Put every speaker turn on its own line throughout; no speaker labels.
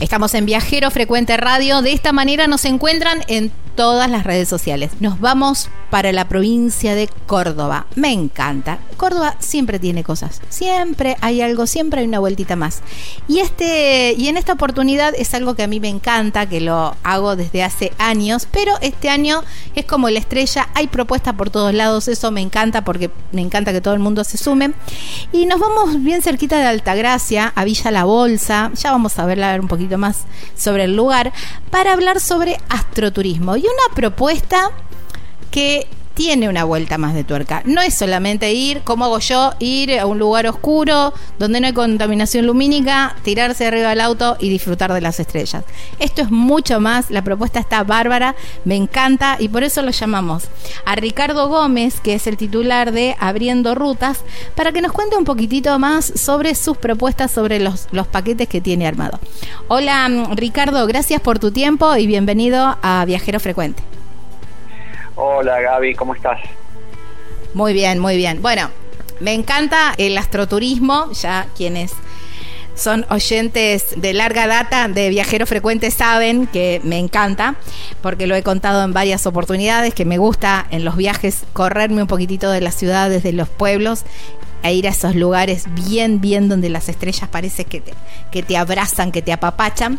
Estamos en Viajero Frecuente Radio. De esta manera nos encuentran en todas las redes sociales. Nos vamos para la provincia de Córdoba. Me encanta. Córdoba siempre tiene cosas. Siempre hay algo, siempre hay una vueltita más. Y este y en esta oportunidad es algo que a mí me encanta, que lo hago desde hace años, pero este año es como la estrella, hay propuestas por todos lados, eso me encanta porque me encanta que todo el mundo se sume. Y nos vamos bien cerquita de Altagracia, a Villa La Bolsa, ya vamos a verla un poquito más sobre el lugar, para hablar sobre astroturismo y una propuesta que tiene una vuelta más de tuerca. No es solamente ir, como hago yo, ir a un lugar oscuro donde no hay contaminación lumínica, tirarse arriba del auto y disfrutar de las estrellas. Esto es mucho más, la propuesta está bárbara, me encanta y por eso lo llamamos a Ricardo Gómez, que es el titular de Abriendo Rutas, para que nos cuente un poquitito más sobre sus propuestas, sobre los, los paquetes que tiene armado. Hola Ricardo, gracias por tu tiempo y bienvenido a Viajero Frecuente.
Hola Gaby, ¿cómo estás?
Muy bien, muy bien. Bueno, me encanta el astroturismo, ya quienes son oyentes de larga data de Viajero Frecuente saben que me encanta, porque lo he contado en varias oportunidades, que me gusta en los viajes correrme un poquitito de las ciudades, de los pueblos a ir a esos lugares bien, bien donde las estrellas parece que te, que te abrazan, que te apapachan.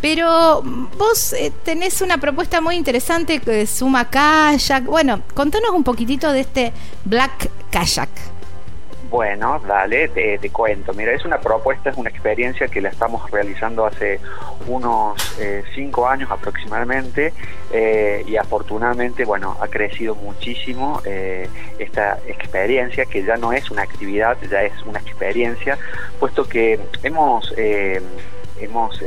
Pero vos eh, tenés una propuesta muy interesante que suma kayak. Bueno, contanos un poquitito de este Black Kayak.
Bueno, dale, te, cuento. Mira, es una propuesta, es una experiencia que la estamos realizando hace unos eh, cinco años aproximadamente eh, y afortunadamente, bueno, ha crecido muchísimo eh, esta experiencia que ya no es una actividad, ya es una experiencia, puesto que hemos hemos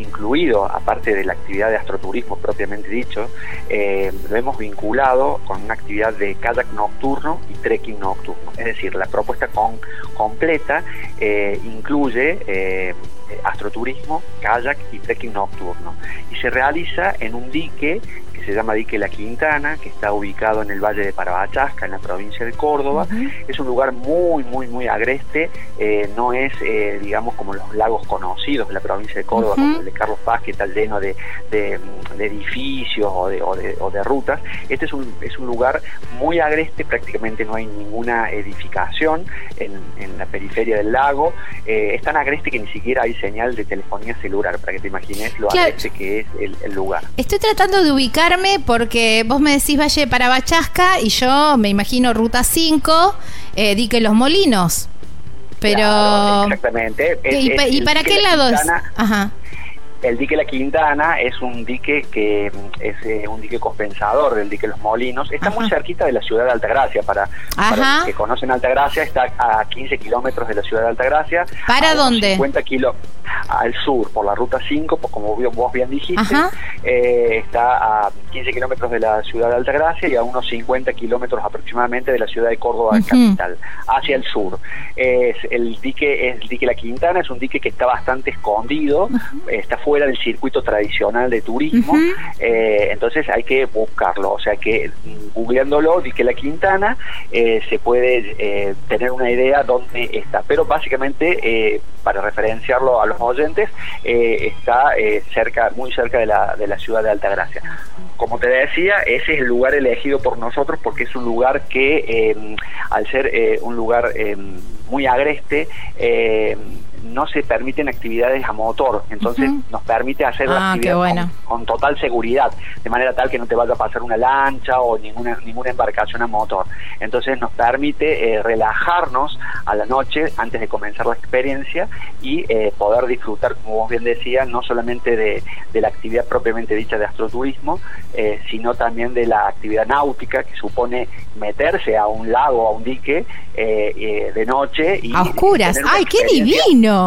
incluido, aparte de la actividad de astroturismo propiamente dicho, eh, lo hemos vinculado con una actividad de kayak nocturno y trekking nocturno. Es decir, la propuesta con, completa eh, incluye eh, astroturismo, kayak y trekking nocturno. Y se realiza en un dique se llama Dique La Quintana, que está ubicado en el Valle de Parabachasca, en la provincia de Córdoba. Es un lugar muy, muy, muy agreste, eh, no es, eh, digamos, como los lagos conocidos de la provincia de Córdoba, como el de Carlos Paz, que está lleno de, edificios o de, o de, rutas. Este es un, es un lugar muy agreste, prácticamente no hay ninguna edificación en, la periferia del lago. Eh, es tan agreste que ni siquiera hay señal de telefonía celular, para que te imagines lo agreste que es el lugar.
Estoy tratando de porque vos me decís Valle para Bachasca y yo me imagino Ruta 5, eh, Dique Los Molinos. Pero.
exactamente.
¿Y, para qué lado es?
Ajá. El dique La Quintana es un dique que mm, es eh, un dique compensador del dique Los Molinos. Está muy cerquita de la ciudad de Altagracia. Para, para los que conocen Altagracia, está a 15 kilómetros de la ciudad de Altagracia.
¿Para dónde?
50 kilómetros al sur, por la ruta 5, pues como vos bien dijiste. Eh, está a 15 kilómetros de la ciudad de Altagracia y a unos 50 kilómetros aproximadamente de la ciudad de Córdoba capital, hacia el sur. Es el dique, es el dique La Quintana, es un dique que está bastante escondido, está fuera del circuito tradicional de turismo, eh, entonces hay que buscarlo, o sea que googleándolo, dique La Quintana, eh, se puede tener una idea dónde está, pero básicamente para referenciarlo a los oyentes, está cerca, muy cerca de la, de la ciudad de Altagracia. Como te decía, ese es el lugar elegido por nosotros porque es un lugar que, eh, al ser eh, un lugar eh, muy agreste, no se permiten actividades a motor, entonces nos permite hacer la ah, actividad con, total seguridad, de manera tal que no te vaya a pasar una lancha o ninguna ninguna embarcación a motor. Entonces nos permite eh, relajarnos a la noche antes de comenzar la experiencia y eh, poder disfrutar, como vos bien decías, no solamente de, la actividad propiamente dicha de astroturismo, eh, sino también de la actividad náutica que supone meterse a un lago, a un dique de noche y
a oscuras. ¡Ay, qué divino!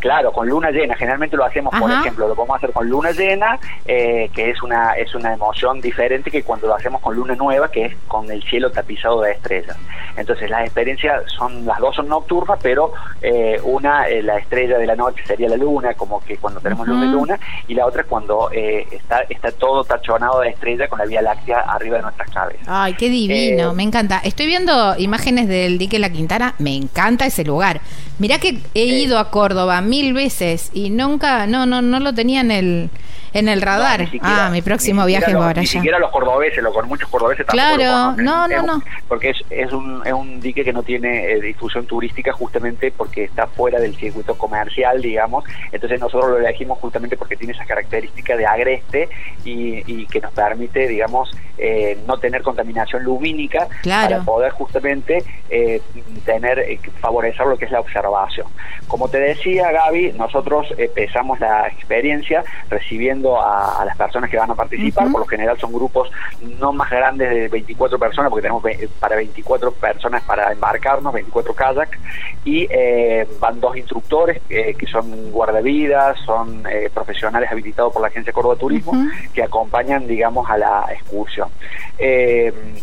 Claro, con luna llena. Generalmente lo hacemos, por ejemplo, lo podemos hacer con luna llena, eh, que es una es una emoción diferente que cuando lo hacemos con luna nueva, que es con el cielo tapizado de estrellas. Entonces las experiencias son las dos son nocturnas, pero eh, una eh, la estrella de la noche sería la luna, como que cuando tenemos luna y luna, y la otra cuando está está todo tachonado de estrella con la Vía Láctea arriba de nuestras cabezas.
Ay, qué divino, me encanta. Estoy viendo imágenes del dique La Quintana, me encanta ese lugar. Mirá que he ido a Córdoba mil veces y nunca, no, no, no lo tenía en el, en el radar. ah, mi próximo viaje
va
para allá. Ni
siquiera los cordobeses, lo, con muchos cordobeses
Claro, no, no, no.
Porque es, es, un, es un dique que no tiene eh, difusión turística justamente porque está fuera del circuito comercial, digamos. Entonces nosotros lo elegimos justamente porque tiene esas características de agreste y, y que nos permite, digamos, eh, no tener contaminación lumínica para poder justamente eh, tener, favorecer lo que es la observación. Como te decía, Gaby, nosotros empezamos la experiencia recibiendo a, las personas que van a participar. Por lo general son grupos no más grandes de 24 personas, porque tenemos para 24 personas para embarcarnos, 24 kayak, y eh, van dos instructores eh, que son guardavidas, son eh, profesionales habilitados por la Agencia Córdoba Turismo, que acompañan, digamos, a la excursión.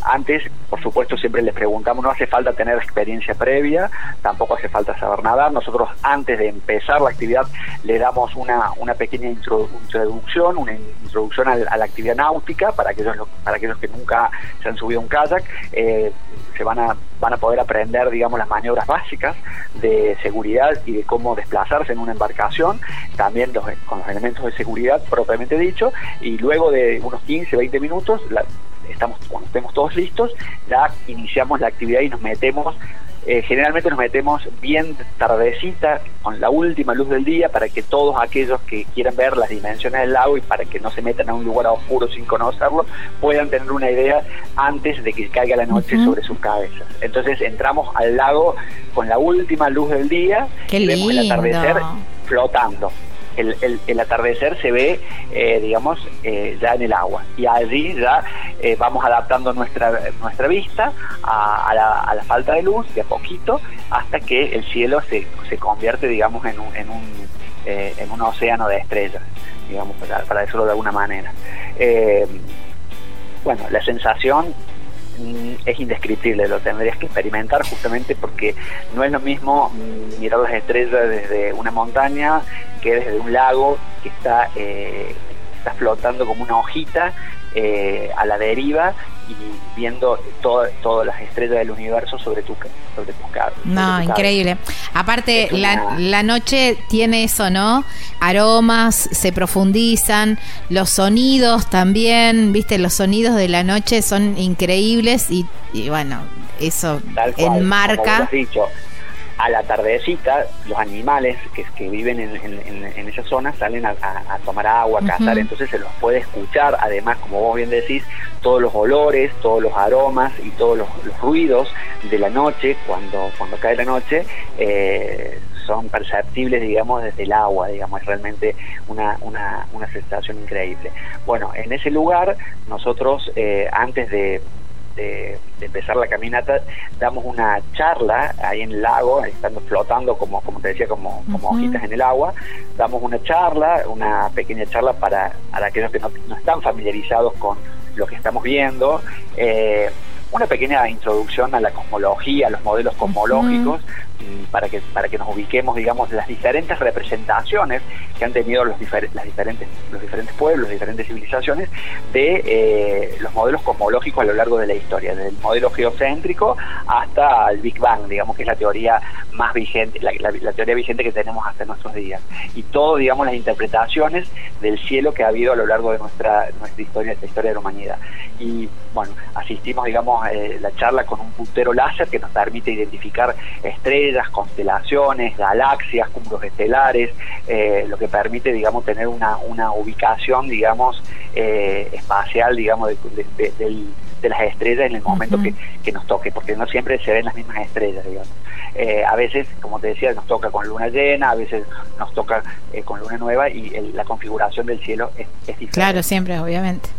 antes, por supuesto, siempre les preguntamos, no hace falta tener experiencia previa, tampoco hace falta saber nadar. Nosotros, antes de empezar la actividad, le damos una, una pequeña una introducción a, la actividad náutica para aquellos, para aquellos que nunca se han subido a un kayak. Eh, se van a, van a poder aprender, digamos, las maniobras básicas de seguridad y de cómo desplazarse en una embarcación, también con los elementos de seguridad propiamente dicho, y luego de unos 15, 20 minutos, estamos, cuando estemos todos listos, ya iniciamos la actividad y nos metemos eh, generalmente nos metemos bien tardecita, con la última luz del día, para que todos aquellos que quieran ver las dimensiones del lago y para que no se metan a un lugar oscuro sin conocerlo, puedan tener una idea antes de que caiga la noche sobre sus cabezas. Entonces entramos al lago con la última luz del día y vemos el atardecer flotando el, el, atardecer se ve, eh, digamos, eh, ya en el agua. Y allí ya eh, vamos adaptando nuestra, nuestra vista a, la, falta de luz de a poquito hasta que el cielo se, se convierte, digamos, en un, en un, en un océano de estrellas, digamos, para, para decirlo de alguna manera. bueno, la sensación es indescriptible, lo tendrías que experimentar justamente porque no es lo mismo mm, mirar las estrellas desde una montaña que desde un lago que está, eh, está flotando como una hojita eh, a la deriva y viendo todas las estrellas del universo sobre tu, sobre tu
No, increíble. Aparte, la, la noche tiene eso, ¿no? Aromas, se profundizan, los sonidos también, viste, los sonidos de la noche son increíbles y, bueno, eso enmarca
a la tardecita los animales que, que viven en, en, esa zona salen a, tomar agua, a cazar, entonces se los puede escuchar, además, como vos bien decís, todos los olores, todos los aromas y todos los, ruidos de la noche, cuando, cuando cae la noche, eh, son perceptibles, digamos, desde el agua, digamos, es realmente una, una, una sensación increíble. Bueno, en ese lugar nosotros, eh, antes de de, empezar la caminata, damos una charla ahí en el lago, estando flotando como, como te decía, como, como hojitas en el agua, damos una charla, una pequeña charla para, aquellos que no, están familiarizados con lo que estamos viendo, eh, una pequeña introducción a la cosmología, a los modelos cosmológicos, para que para que nos ubiquemos digamos las diferentes representaciones que han tenido los las diferentes los diferentes pueblos diferentes civilizaciones de eh, los modelos cosmológicos a lo largo de la historia desde el modelo geocéntrico hasta el Big Bang digamos que es la teoría más vigente la, teoría vigente que tenemos hasta nuestros días. Y todo digamos las interpretaciones del cielo que ha habido a lo largo de nuestra nuestra historia la historia de la humanidad. Y bueno asistimos digamos eh, la charla con un puntero láser que nos permite identificar estrellas las constelaciones, galaxias, cúmulos estelares, eh, lo que permite, digamos, tener una, una ubicación, digamos, eh, espacial, digamos, de, las estrellas en el momento que, nos toque, porque no siempre se ven las mismas estrellas, digamos. Eh, a veces, como te decía, nos toca con luna llena, a veces nos toca con luna nueva y la configuración del cielo es, diferente.
Claro, siempre, obviamente.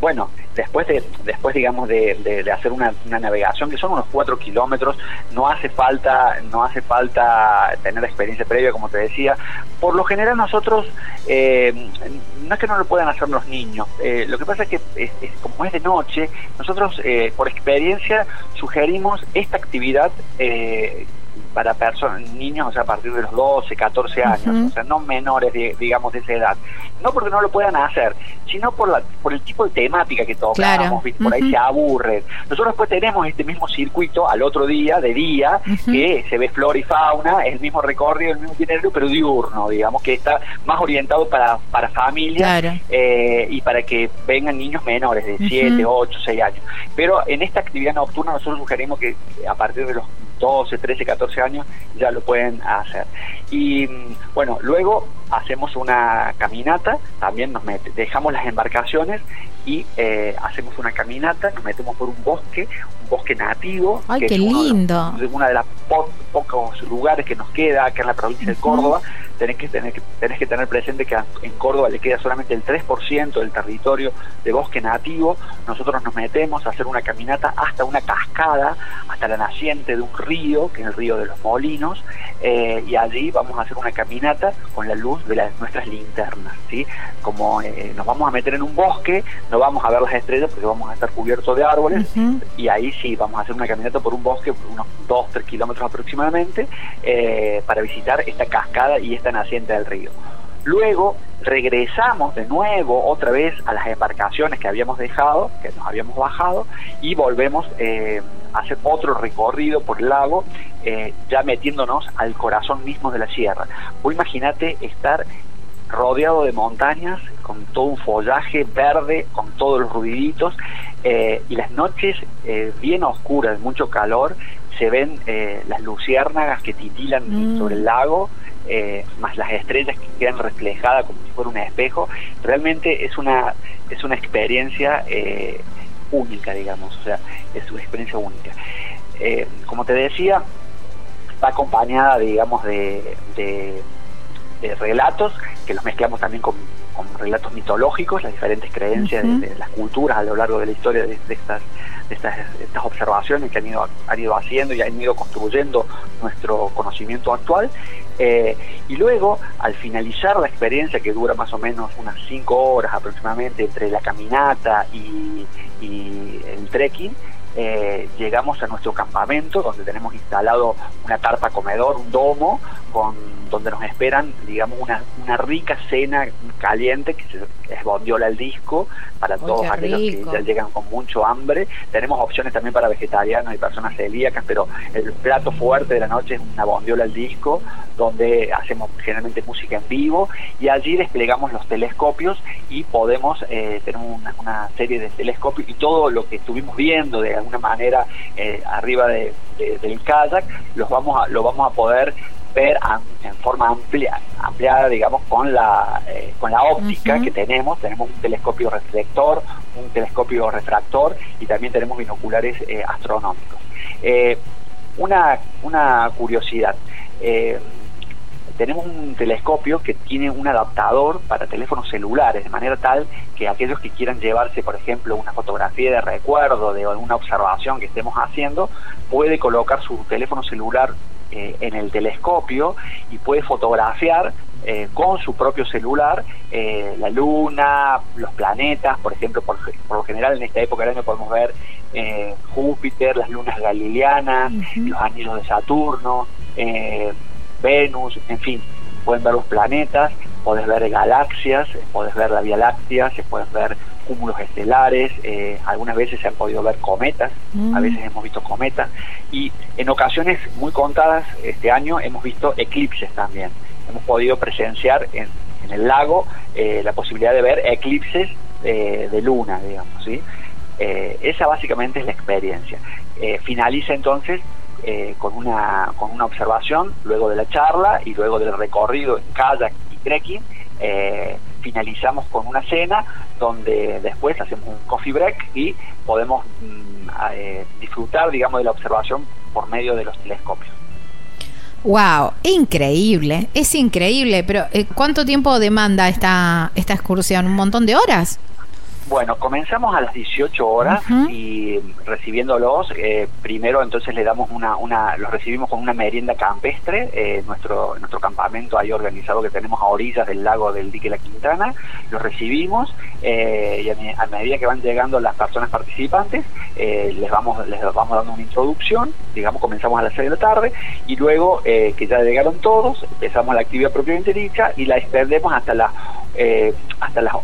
Bueno, después de, después digamos de, hacer una, navegación que son unos cuatro kilómetros no hace falta no hace falta tener experiencia previa como te decía. Por lo general nosotros eh, no es que no lo puedan hacer los niños eh, lo que pasa es que como es de noche nosotros eh, por experiencia sugerimos esta actividad para personas, niños, o sea, a partir de los 12, 14 años, o sea, no menores, digamos, de esa edad. No porque no lo puedan hacer, sino por, la, por el tipo de temática que tocamos, por ahí se aburren. Nosotros después tenemos este mismo circuito al otro día, de día, que se ve flora y fauna, el mismo recorrido, el mismo itinerario, pero diurno, digamos, que está más orientado para, para familias eh, y para que vengan niños menores de 7, 8, 6 años. Pero en esta actividad nocturna nosotros sugerimos que a partir de los 12, 13, 14 años ya lo pueden hacer. Y mm, bueno, luego hacemos una caminata, también nos dejamos las embarcaciones y eh, hacemos una caminata, nos metemos por un bosque, un bosque nativo.
¡Ay, qué lindo!
de, uno de los pocos lugares que nos queda acá en la provincia de Córdoba tenés que tener, tenés que tener presente que en Córdoba le queda solamente el 3% del territorio de bosque nativo. Nosotros nos metemos a hacer una caminata hasta una cascada, hasta la naciente de un río, que es el río de los Molinos, eh, y allí vamos a hacer una caminata con la luz de las, nuestras linternas. ¿sí? Como eh, nos vamos a meter en un bosque, no vamos a ver las estrellas porque vamos a estar cubiertos de árboles, y ahí sí vamos a hacer una caminata por un bosque, unos 2-3 kilómetros aproximadamente, eh, para visitar esta cascada y esta naciente del río. Luego regresamos de nuevo otra vez a las embarcaciones que habíamos dejado, que nos habíamos bajado, y volvemos eh, a hacer otro recorrido por el lago, eh, ya metiéndonos al corazón mismo de la sierra. Vos imagínate estar rodeado de montañas, con todo un follaje verde, con todos los ruiditos, eh, y las noches bien oscuras, mucho calor, se ven las luciérnagas que titilan mm. sobre el lago, eh, más las estrellas que quedan reflejadas como si fuera un espejo, realmente es una, es una experiencia eh, única, digamos, o sea, es una experiencia única. Eh, como te decía, va acompañada, digamos, de, de, relatos que los mezclamos también con, relatos mitológicos, las diferentes creencias de, las culturas a lo largo de la historia de, estas estas, estas observaciones que han ido, han ido haciendo y han ido construyendo nuestro conocimiento actual. Eh, y luego, al finalizar la experiencia, que dura más o menos unas 5 horas aproximadamente entre la caminata y, el trekking, eh, llegamos a nuestro campamento donde tenemos instalado una tarpa comedor, un domo, con donde nos esperan, digamos, una, una rica cena caliente que es bondiola al disco para todos aquellos que ya llegan con mucho hambre. Tenemos opciones también para vegetarianos y personas celíacas, pero el plato fuerte de la noche es una bondiola al disco, donde hacemos generalmente música en vivo y allí desplegamos los telescopios y podemos eh, tener una, serie de telescopios y todo lo que estuvimos viendo de alguna manera eh, arriba de, del kayak los vamos a, lo vamos a poder ver en forma amplia, ampliada, digamos, con la, eh, con la óptica que tenemos. Tenemos un telescopio reflector, un telescopio refractor y también tenemos binoculares eh, astronómicos. Una, una curiosidad. Tenemos un telescopio que tiene un adaptador para teléfonos celulares, de manera tal que aquellos que quieran llevarse, por ejemplo, una fotografía de recuerdo de alguna observación que estemos haciendo, puede colocar su teléfono celular eh, en el telescopio y puede fotografiar eh, con su propio celular eh, la luna, los planetas, por ejemplo, por, lo general en esta época del año podemos ver Júpiter, las lunas galileanas, los anillos de Saturno, Venus, en fin, pueden ver los planetas, puedes ver galaxias, puedes ver la Vía Láctea, se pueden ver cúmulos estelares, eh, algunas veces se han podido ver cometas, a mm. veces hemos visto cometas, y en ocasiones muy contadas este año hemos visto eclipses también. Hemos podido presenciar en, el lago eh, la posibilidad de ver eclipses eh, de luna, digamos, ¿sí? esa básicamente es la experiencia. finaliza entonces con, una, con una observación, luego de la charla y luego del recorrido en kayak y trekking, finalizamos con una cena donde después hacemos un coffee break y podemos mm, eh, disfrutar, digamos, de la observación por medio de los telescopios.
Wow, increíble, es increíble, pero eh, ¿cuánto tiempo demanda esta, esta excursión? ¿Un montón de horas?
Bueno, comenzamos a las 18 horas y recibiéndolos, eh, primero entonces le damos una, una, los recibimos con una merienda campestre, eh, nuestro, nuestro campamento ahí organizado que tenemos a orillas del lago del dique La Quintana, los recibimos eh, y a, medida que van llegando las personas participantes, les, vamos, les vamos dando una introducción, digamos comenzamos a las 6 de la tarde y luego que ya llegaron todos, empezamos la actividad propiamente dicha y la extendemos hasta las hasta las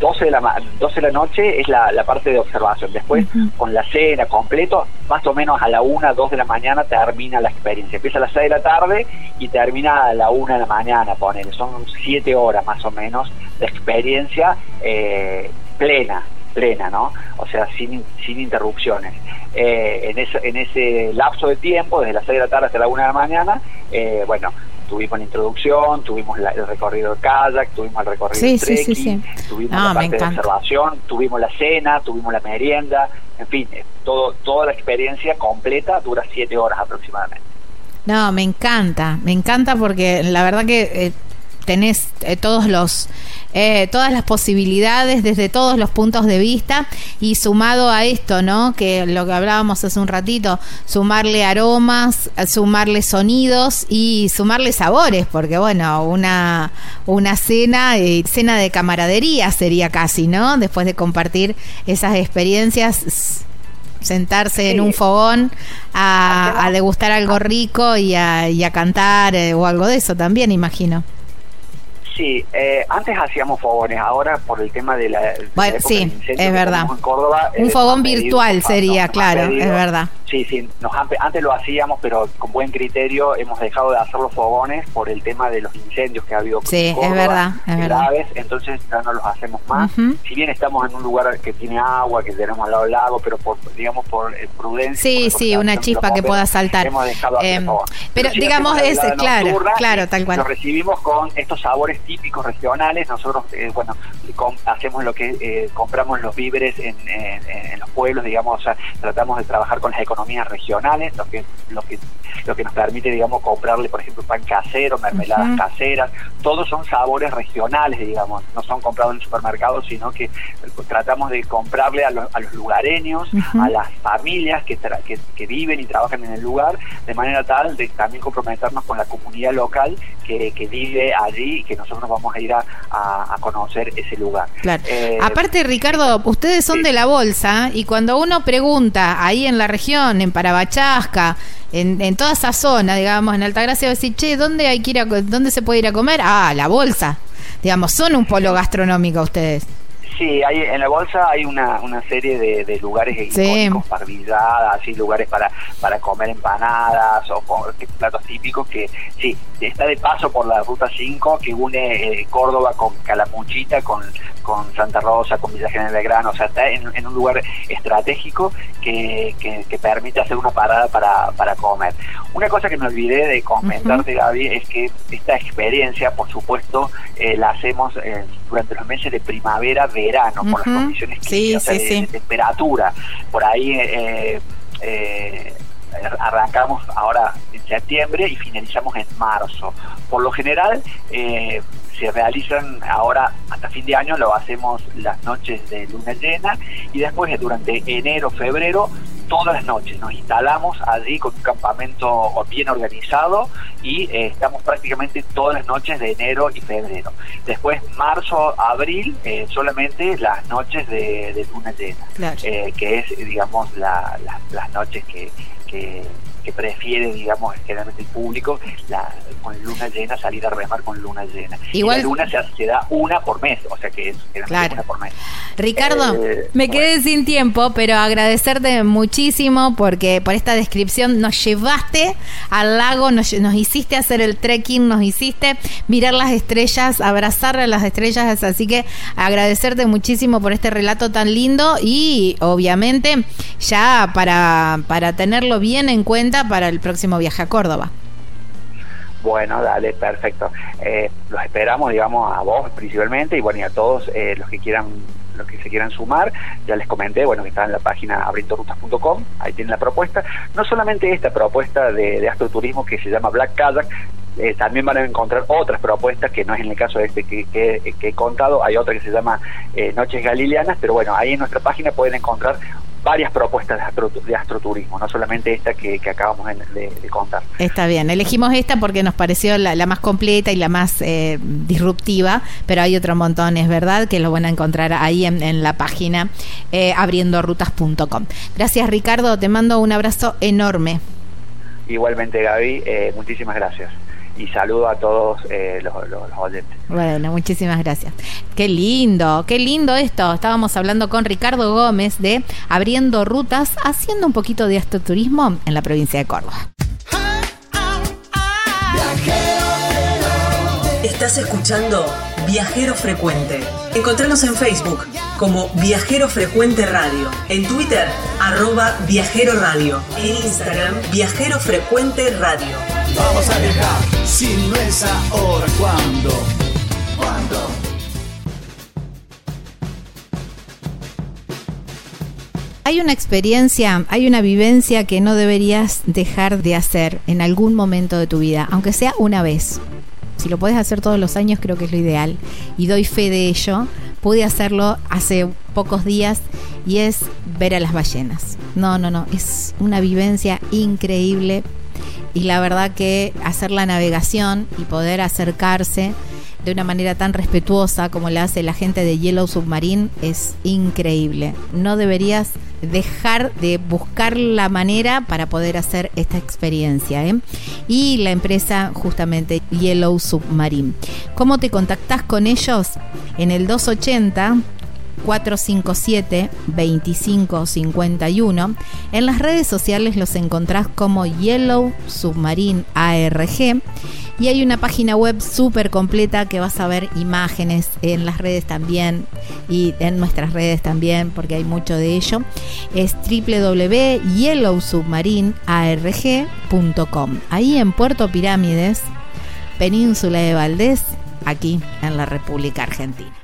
12 de la, 12 de la noche es la, parte de observación. Después, con la cena completo, más o menos a la 1, 2 de la mañana termina la experiencia. Empieza a las 6 de la tarde y termina a la 1 de la mañana, poner. Son 7 horas más o menos de experiencia eh, plena, plena, ¿no? O sea, sin, sin interrupciones. Eh, en, ese, en ese lapso de tiempo, desde las 6 de la tarde hasta la 1 de la mañana, eh, bueno, tuvimos la introducción, tuvimos el recorrido de kayak, tuvimos el recorrido de trekking, tuvimos la parte de observación, tuvimos la cena, tuvimos la merienda, en fin, eh, todo, toda la experiencia completa dura siete horas aproximadamente.
No, me encanta, me encanta porque la verdad que eh, tenés eh, todos los eh, todas las posibilidades desde todos los puntos de vista y sumado a esto, ¿no? Que lo que hablábamos hace un ratito, sumarle aromas, sumarle sonidos y sumarle sabores, porque bueno, una una cena, eh, cena de camaradería sería casi, ¿no? Después de compartir esas experiencias sentarse en un fogón a, degustar algo rico y a, y a cantar o algo de eso también, imagino.
Sí, eh, antes hacíamos fogones, ahora por el tema de la,
sí, es verdad. un eh, fogón virtual sería, claro, es verdad.
Sí, sí, nos antes lo hacíamos, pero con buen criterio hemos dejado de hacer los fogones por el tema de los incendios que ha habido.
Sí, es verdad, es
graves, entonces ya no los hacemos más. Si bien estamos en un lugar que tiene agua, que tenemos al lado del lago, pero por, digamos por eh, prudencia.
Sí, sí, una chispa que pueda saltar.
Hemos dejado
eh, pero, digamos, es claro, claro, tal cual.
Lo recibimos con estos sabores típicos regionales. Nosotros, eh, bueno, hacemos lo que eh, compramos los víveres en, en, los pueblos, digamos, o sea, tratamos de trabajar con las economías regionales, lo que, lo que, lo que nos permite, digamos, comprarle, por ejemplo, pan casero, mermeladas caseras, todos son sabores regionales, digamos, no son comprados en el supermercado, sino que tratamos de comprarle a, los, a los lugareños, a las familias que, que, viven y trabajan en el lugar, de manera tal de también comprometernos con la comunidad local que, que vive allí y que nosotros vamos a ir a, a, conocer ese lugar.
Eh, Aparte, Ricardo, ustedes son de la bolsa y cuando uno pregunta ahí en la región, en Parabachasca, en, toda esa zona, digamos, en Altagracia, decir, che, ¿dónde, hay que ir a, ¿dónde se puede ir a comer? Ah, la bolsa. Digamos, son un polo gastronómico ustedes.
Sí, hay, en la bolsa hay una, una serie de, lugares icónicos, parrilladas, así lugares para, para comer empanadas o platos típicos que sí, está de paso por la ruta 5 que une eh, Córdoba con Calamuchita, con, con Santa Rosa, con Villa General de Grano, o sea, está en, un lugar estratégico que, que, permite hacer una parada para, para comer. Una cosa que me olvidé de comentarte, Gaby, es que esta experiencia, por supuesto, eh, la hacemos eh, durante los meses de primavera, verano, por las condiciones de, temperatura. Por ahí eh, eh, arrancamos ahora en septiembre y finalizamos en marzo. Por lo general, eh, se realizan ahora hasta fin de año, lo hacemos las noches de luna llena y después durante enero, febrero todas las noches. Nos instalamos allí con un campamento bien organizado y eh, estamos prácticamente todas las noches de enero y febrero. Después, marzo, abril, eh, solamente las noches de, luna llena, eh, que es, digamos, las noches que, que que prefiere, digamos, generalmente el público, la, con luna llena, salir a remar con luna llena. Igual, y la luna se, da una por mes, o sea que es
claro.
una por mes.
Ricardo, eh, me quedé sin tiempo, pero agradecerte muchísimo porque por esta descripción nos llevaste al lago, nos, nos hiciste hacer el trekking, nos hiciste mirar las estrellas, abrazar a las estrellas, así que agradecerte muchísimo por este relato tan lindo y obviamente ya para, para tenerlo bien en cuenta para el próximo viaje a Córdoba.
Bueno, dale, perfecto. Eh, los esperamos, digamos, a vos principalmente y bueno, y a todos eh, los que quieran los que se quieran sumar, ya les comenté, bueno, que está en la página abrientorutas.com, ahí tienen la propuesta, no solamente esta propuesta de, de astroturismo que se llama Black Kayak, eh, también van a encontrar otras propuestas que no es en el caso de este que, que, he contado, hay otra que se llama eh, Noches Galileanas, pero bueno, ahí en nuestra página pueden encontrar varias propuestas de, astroturismo, no solamente esta que, acabamos de, contar.
Está bien, elegimos esta porque nos pareció la, más completa y la más eh, disruptiva, pero hay otro montón, es verdad, que lo van a encontrar ahí en, la página eh, abriendorutas.com. Gracias Ricardo, te mando un abrazo enorme.
Igualmente Gaby, eh, muchísimas gracias y saludo a todos eh, los, oyentes.
Bueno, muchísimas gracias. Qué lindo, qué lindo esto. Estábamos hablando con Ricardo Gómez de Abriendo Rutas, haciendo un poquito de astroturismo en la provincia de Córdoba.
Estás escuchando Viajero Frecuente. Encontranos en Facebook como Viajero Frecuente Radio, en Twitter arroba Viajero Radio, en Instagram Viajero Frecuente Radio.
Vamos a viajar, si no es ahora, ¿cuándo? ¿Cuándo?
Hay una experiencia, hay una vivencia que no deberías dejar de hacer en algún momento de tu vida, aunque sea una vez. Si lo puedes hacer todos los años, creo que es lo ideal. Y doy fe de ello. Pude hacerlo hace pocos días y es ver a las ballenas. No, no, no. Es una vivencia increíble. Y la verdad que hacer la navegación y poder acercarse de una manera tan respetuosa como la hace la gente de Yellow Submarine es increíble. No deberías dejar de buscar la manera para poder hacer esta experiencia. ¿eh? Y la empresa justamente Yellow Submarine. ¿Cómo te contactas con ellos? En el 280 457 2551. En las redes sociales los encontrás como Yellow Submarine ARG y hay una página web súper completa que vas a ver imágenes en las redes también y en nuestras redes también, porque hay mucho de ello. Es www.yellowsubmarinearg.com. Ahí en Puerto Pirámides, Península de Valdés, aquí en la República Argentina.